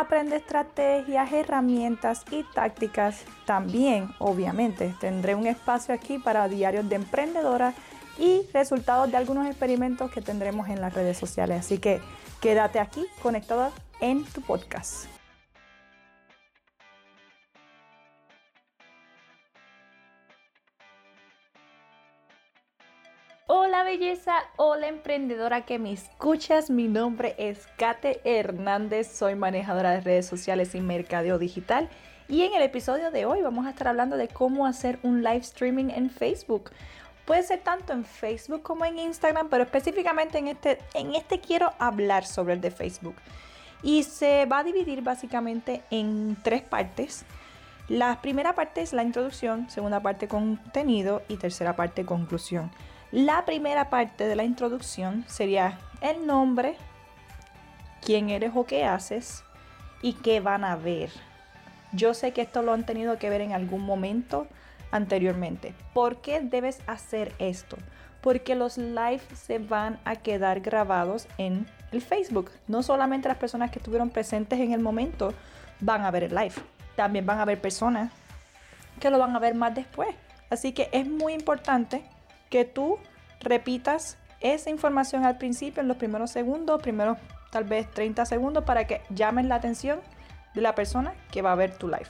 aprende estrategias, herramientas y tácticas. También, obviamente, tendré un espacio aquí para diarios de emprendedora y resultados de algunos experimentos que tendremos en las redes sociales. Así que quédate aquí conectada en tu podcast. Belleza, hola emprendedora que me escuchas, mi nombre es Kate Hernández, soy manejadora de redes sociales y mercadeo digital y en el episodio de hoy vamos a estar hablando de cómo hacer un live streaming en Facebook. Puede ser tanto en Facebook como en Instagram, pero específicamente en este, en este quiero hablar sobre el de Facebook. Y se va a dividir básicamente en tres partes. La primera parte es la introducción, segunda parte contenido y tercera parte conclusión. La primera parte de la introducción sería el nombre, quién eres o qué haces y qué van a ver. Yo sé que esto lo han tenido que ver en algún momento anteriormente. ¿Por qué debes hacer esto? Porque los live se van a quedar grabados en el Facebook. No solamente las personas que estuvieron presentes en el momento van a ver el live. También van a ver personas que lo van a ver más después. Así que es muy importante que tú repitas esa información al principio, en los primeros segundos, primeros tal vez 30 segundos, para que llamen la atención de la persona que va a ver tu live.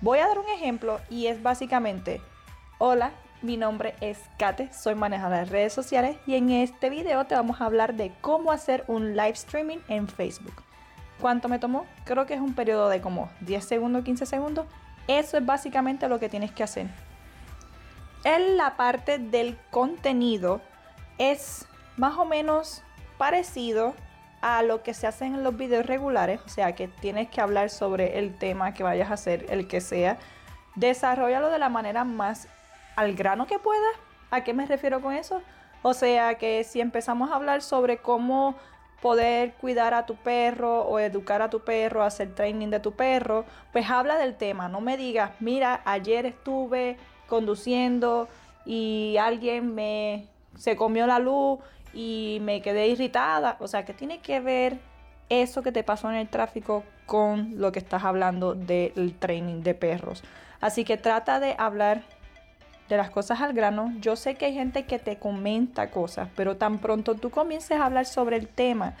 Voy a dar un ejemplo y es básicamente, hola, mi nombre es Kate, soy manejadora de redes sociales y en este video te vamos a hablar de cómo hacer un live streaming en Facebook. ¿Cuánto me tomó? Creo que es un periodo de como 10 segundos, 15 segundos. Eso es básicamente lo que tienes que hacer. En la parte del contenido es más o menos parecido a lo que se hace en los videos regulares, o sea que tienes que hablar sobre el tema que vayas a hacer, el que sea. Desarrollalo de la manera más al grano que puedas. ¿A qué me refiero con eso? O sea que si empezamos a hablar sobre cómo poder cuidar a tu perro o educar a tu perro, hacer training de tu perro, pues habla del tema. No me digas, mira, ayer estuve conduciendo y alguien me se comió la luz y me quedé irritada. O sea, que tiene que ver eso que te pasó en el tráfico con lo que estás hablando del training de perros. Así que trata de hablar de las cosas al grano. Yo sé que hay gente que te comenta cosas, pero tan pronto tú comiences a hablar sobre el tema,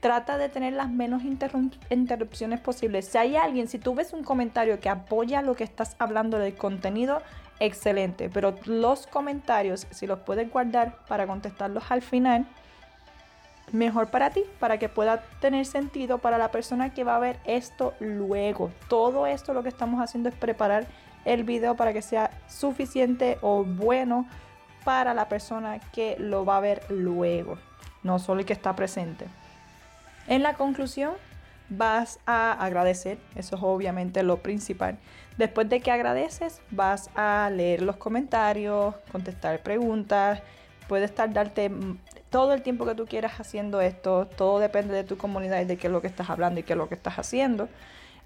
trata de tener las menos interrupciones posibles. Si hay alguien, si tú ves un comentario que apoya lo que estás hablando del contenido, excelente. Pero los comentarios, si los puedes guardar para contestarlos al final, mejor para ti, para que pueda tener sentido para la persona que va a ver esto luego. Todo esto lo que estamos haciendo es preparar el video para que sea suficiente o bueno para la persona que lo va a ver luego, no solo el que está presente. En la conclusión, vas a agradecer, eso es obviamente lo principal. Después de que agradeces, vas a leer los comentarios, contestar preguntas, puedes tardarte todo el tiempo que tú quieras haciendo esto, todo depende de tu comunidad y de qué es lo que estás hablando y qué es lo que estás haciendo.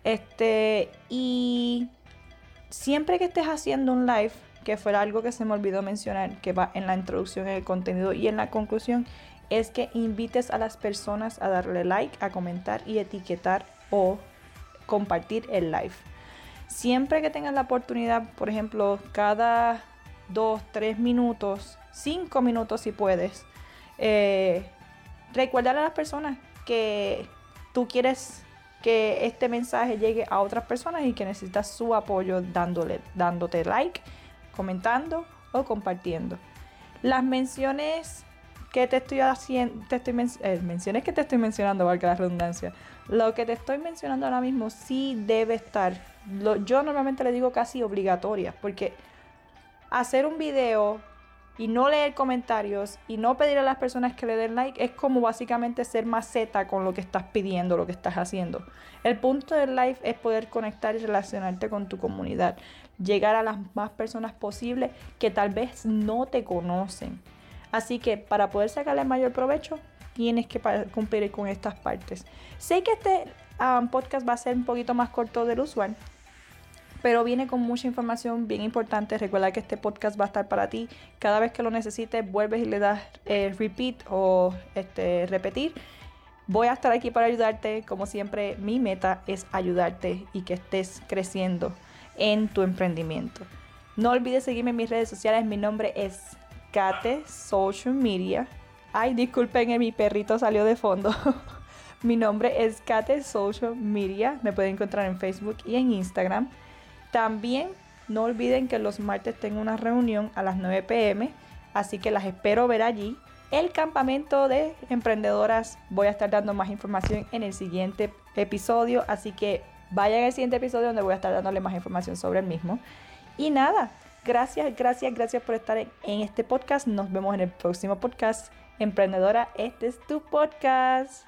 Este, y siempre que estés haciendo un live, que fuera algo que se me olvidó mencionar, que va en la introducción, en el contenido y en la conclusión, es que invites a las personas a darle like, a comentar y etiquetar o compartir el live. Siempre que tengas la oportunidad, por ejemplo, cada 2, 3 minutos, 5 minutos si puedes, eh, a las personas que tú quieres que este mensaje llegue a otras personas y que necesitas su apoyo dándole, dándote like, comentando o compartiendo. Las menciones que te estoy haciendo, te estoy eh, menciones que te estoy mencionando, valga la redundancia. Lo que te estoy mencionando ahora mismo sí debe estar. yo normalmente le digo casi obligatoria, porque hacer un video y no leer comentarios y no pedir a las personas que le den like es como básicamente ser maceta con lo que estás pidiendo, lo que estás haciendo. El punto del live es poder conectar y relacionarte con tu comunidad, llegar a las más personas posibles que tal vez no te conocen. Así que para poder sacarle mayor provecho, tienes que cumplir con estas partes. Sé que este podcast va a ser un poquito más corto del usual, pero viene con mucha información bien importante. Recuerda que este podcast va a estar para ti. Cada vez que lo necesites, vuelves y le das eh, repeat o este, repetir. Voy a estar aquí para ayudarte. Como siempre, mi meta es ayudarte y que estés creciendo en tu emprendimiento. No olvides seguirme en mis redes sociales. Mi nombre es Kate Social Media. Ay, disculpen, mi perrito salió de fondo. mi nombre es Kate Social Media. Me pueden encontrar en Facebook y en Instagram. También no olviden que los martes tengo una reunión a las 9 pm, así que las espero ver allí. El campamento de emprendedoras voy a estar dando más información en el siguiente episodio, así que vayan al siguiente episodio donde voy a estar dándole más información sobre el mismo. Y nada, gracias, gracias, gracias por estar en, en este podcast. Nos vemos en el próximo podcast. Emprendedora, este es tu podcast.